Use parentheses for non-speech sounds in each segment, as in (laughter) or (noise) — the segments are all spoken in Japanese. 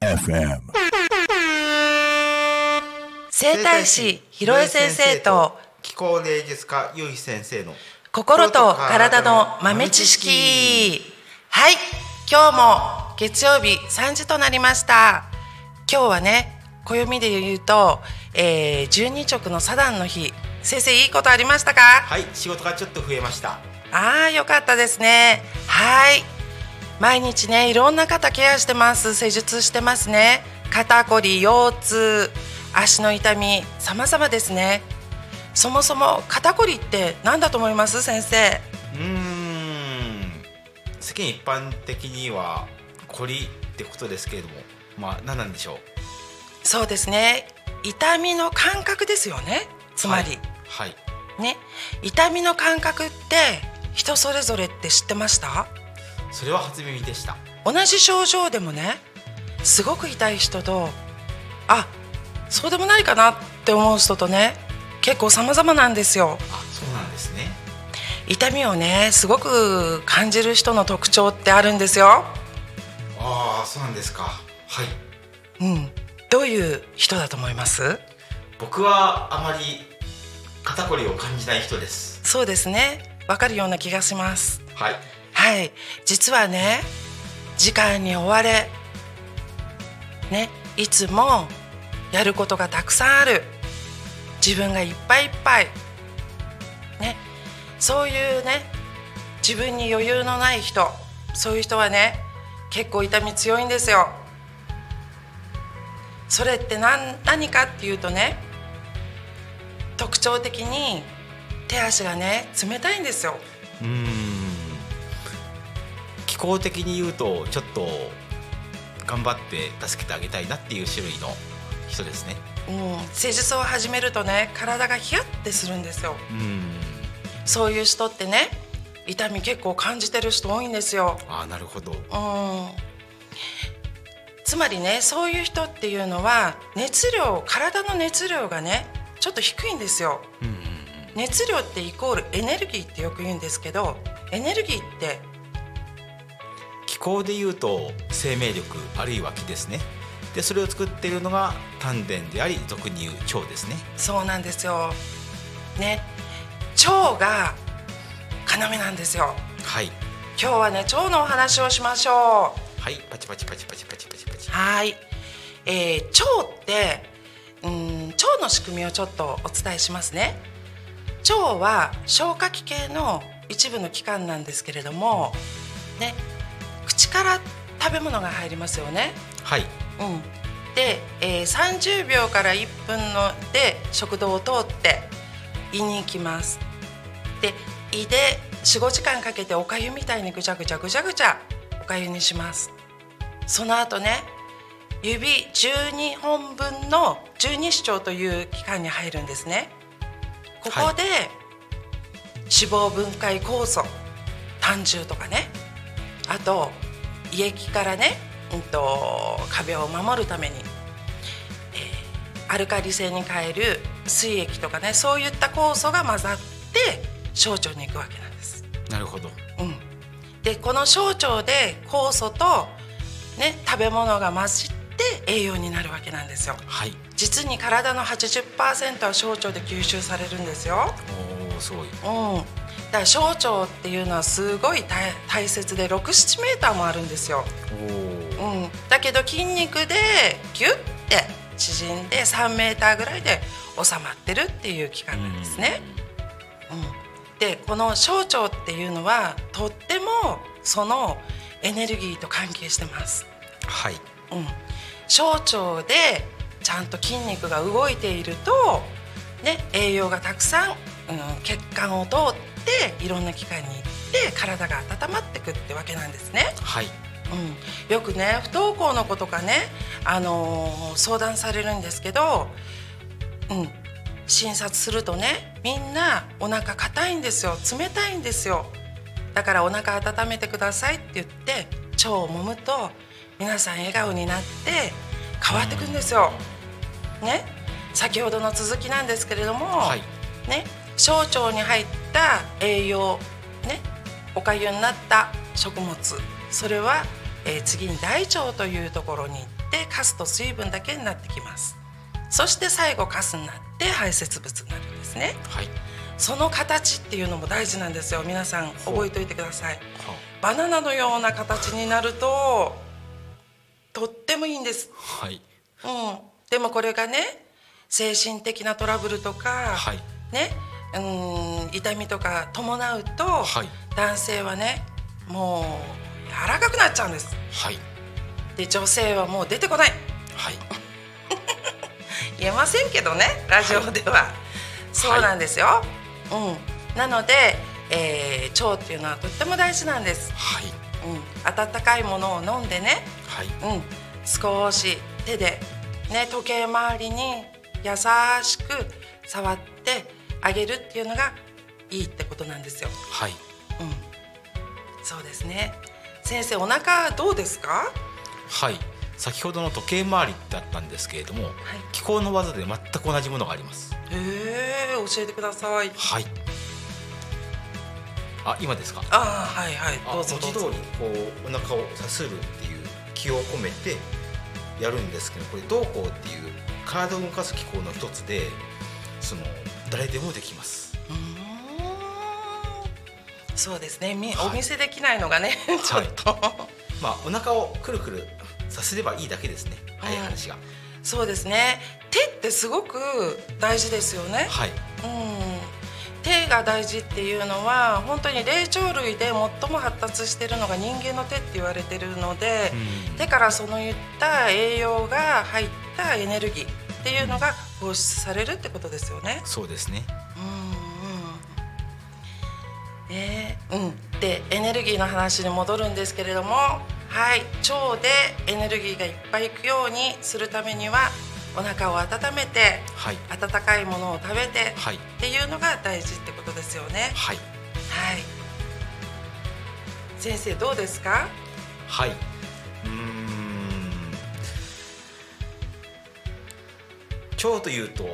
FM. 整体師ひろえ先生と気候芸術家ゆうひ先生の。心と体の豆知識。はい。今日も月曜日3時となりました。今日はね暦で言うと、えー、12直のサダンの日先生いいことありましたか？はい仕事がちょっと増えました。ああよかったですね。はい。毎日ねいろんな方ケアしてます。施術してますね。肩こり腰痛。足の痛み。様々ですね。そもそも肩こりって何だと思います？先生。うーん。世間一般的にはこりってことですけれども。まあ何なんでしょう？そうですね。痛みの感覚ですよね。つまり、はいね。痛みの感覚って人それぞれって知ってました？それは初耳でした。同じ症状でもねすごく痛い人とあそうでもないかなって思う人とね結構様々なんですよ。あそうなんですね。痛みをねすごく感じる人の特徴ってあるんですよ。ああそうなんですか。はい。うん。どういう人だと思います？僕はあまり肩こりを感じない人です。そうですね。わかるような気がします。はい。はい。実はね時間に追われねいつもやることがたくさんある。自分がいっぱいいっぱい。ね。そういうね自分に余裕のない人。そういう人はね結構痛み強いんですよ。それって何何かっていうとね特徴的に手足がね冷たいんですよ。うーん。気候的に言うとちょっと頑張って助けてあげたいなっていう種類の人ですね。うん、施術を始めるとね体がヒヤッてするんですよ。うーん。そういう人ってね痛み結構感じてる人多いんですよ、ああなるほど。うん、つまりねそういう人っていうのは熱量体の熱量がねちょっと低いんですよ。うんうん熱量ってイコールエネルギーってよく言うんですけどエネルギーって気候で言うと生命力あるいは気ですね。でそれを作っているのが丹田であり俗に言う腸ですね。そうなんですよ。ね腸が要なんですよ。はい。今日はね腸のお話をしましょう。はい。パチパチパチパチパチパチパチ。はい、えー、腸ってうん腸の仕組みをちょっとお伝えしますね。腸は消化器系の一部の器官なんですけれどもね口から食べ物が入りますよね。はい。うん。で、えー、30秒から1分ので食道を通って胃に行きます。で胃で45時間かけておかゆみたいにぐちゃぐちゃぐちゃぐちゃおかゆにします。その後ね指12本分の十二指腸という器官に入るんですね。ここで、脂肪分解酵素胆汁とかね。あと胃液からね、うん、と壁を守るために、えーアルカリ性に変える水液とかねそういった酵素が混ざって小腸に行くわけなんです。なるほど。うん、でこの小腸で酵素と、ね、食べ物が混じって栄養になるわけなんですよ。はい実に体の80%は小腸で吸収されるんですよ。おおすごいうん、だから小腸っていうのはすごい大大切で67メーターもあるんですよ。おおうん、だけど筋肉でギュッて縮んで3メーターぐらいで収まってるっていう期間なんですね。うん、でこの小腸っていうのはとってもそのエネルギーと関係してます。はいうん、小腸でちゃんと筋肉が動いていると、ね、栄養がたくさん、うん、血管を通っていろんな器官に行って体が温まってくってわけなんですね。はい。うん、よくね不登校の子とかね、あのー相談されるんですけど、うん、診察するとねみんなお腹硬いんですよ。冷たいんですよ。だからお腹温めてくださいって言って腸を揉むと皆さん笑顔になって変わってくんですよ。ね？先ほどの続きなんですけれども、はい。ね？小腸に入った栄養ね？おかゆになった食物。それは、えー次に大腸というところに行ってカスと水分だけになってきます。そして最後カスになって排泄物になるんですね。はい。その形っていうのも大事なんですよ。皆さん覚えておいてください。はバナナのような形になるととってもいいんです。はい。うん、でもこれがね精神的なトラブルとか、はい。ねうん痛みとか伴うと、はい。男性はねもう柔らかくなっちゃうんです。はい。で女性はもう出てこない。はい。(laughs) 言えませんけどねラジオでは、そうなんですよ、うん、なので、えー腸っていうのはとっても大事なんです、はい。うん、温かいものを飲んでねはいうん、少し手で、ね、時計回りに優しく触ってあげるっていうのがいいってことなんですよ。はいうん、そうですね。先生お腹どうですか？はい先ほどの時計回りだったんですけれども、気候の技で全く同じものがありますへえ教えてください。はいあ今ですか？ああはいはいあどうぞどうぞ。通りこうお腹をさするっ気を込めてやるんですけどこれ動向っていう体を動かす機構の一つでその誰でもできます。そうですね。みはい。お見せできないのがね (laughs) ちょっと。まあお腹をくるくるさせればいいだけですね。早い話が、そうですね。手ってすごく大事ですよね。はい。うん、手が大事っていうのは本当に霊長類で最も発達しているのが人間の手って言われてるので、うん。手からそのいった栄養が入ったエネルギーっていうのが放出されるってことですよね。そうですね。うんうん。ねうん、でエネルギーの話に戻るんですけれども、はい、腸でエネルギーがいっぱいいくようにするためにはお腹を温めてはい温かいものを食べて、はいっていうのが大事ってことですよね。はいはい。先生どうですか？はいうーん腸というと、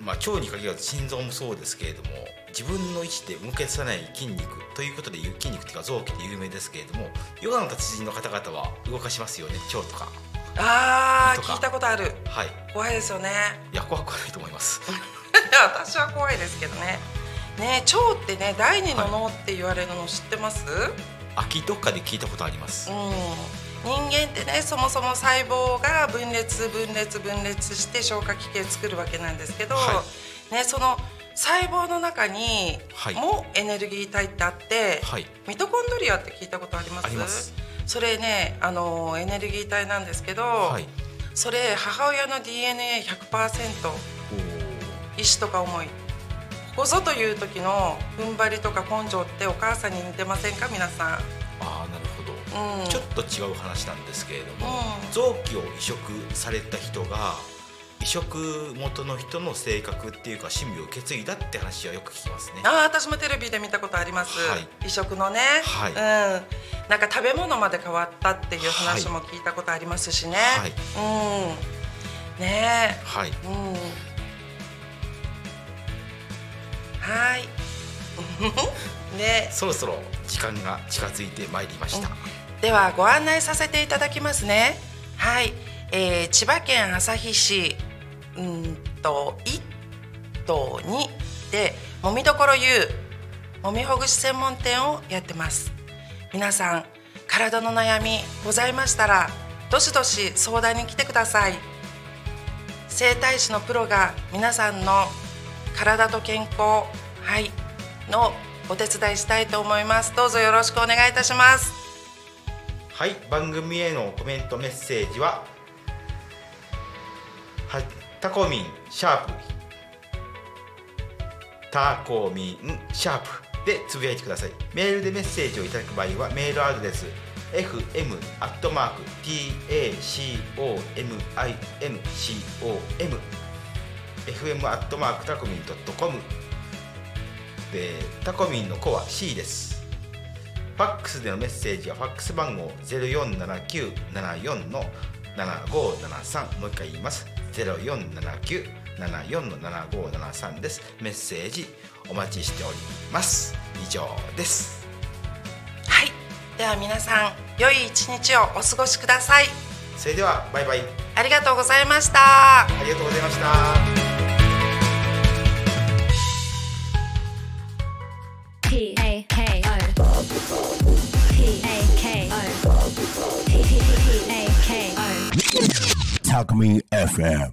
まあ、腸に限らず心臓もそうですけれども自分の意思で動かさない筋肉ということで筋肉というか臓器で有名ですけれどもヨガの達人の方々は動かしますよね腸とかああ聞いたことある。はい怖いですよね。いや怖くはないと思います (laughs) 私は怖いですけどね。ね腸ってね第二の脳って言われるの知ってます？秋どっかで聞いたことありますうん。人間ってねそもそも細胞が分裂分裂分裂して消化器系作るわけなんですけど、はねその細胞の中にはいもエネルギー体ってあって、はいミトコンドリアって聞いたことあります？ありますそれねあのエネルギー体なんですけど、はい。それ母親の DNA100% 意志とか思い。ここぞという時の踏ん張りとか根性ってお母さんに似てませんか？皆さん、ああなるほど、うん、ちょっと違う話なんですけれども、うん。臓器を移植された人が移植元の人の性格っていうか趣味を受け継いだって話はよく聞きますね。ああ私もテレビで見たことあります、はい。移植のね、はい。うん、なんか食べ物まで変わったっていう話も聞いたことありますしね、はい。うん。ね。はい、えうん。はい。(laughs) ね。そろそろ時間が近づいてまいりました。ではご案内させていただきますね。はい、えー千葉県旭市うんと一棟にでもみどころ U もみほぐし専門店をやってます。皆さん体の悩みございましたらどしどし相談に来てください。整体師のプロが皆さんの体と健康はいのお手伝いしたいと思います。どうぞよろしくお願いいたします。はい、番組へのコメントメッセージははタコミンシャープ。タコミンシャープ。でつぶやいてください。メールでメッセージをいただく場合はメールアドレス fm.tacomincom fm アットマークタコミンドットコム。でタコミンの子は C です。ファックスでのメッセージはファックス番号047974の7573もう一回言います。047974の080-74-7573です。メッセージお待ちしております。以上です。はい。では皆さん良い一日をお過ごしください。それではバイバイ。ありがとうございました。ありがとうございました Alchemy FM.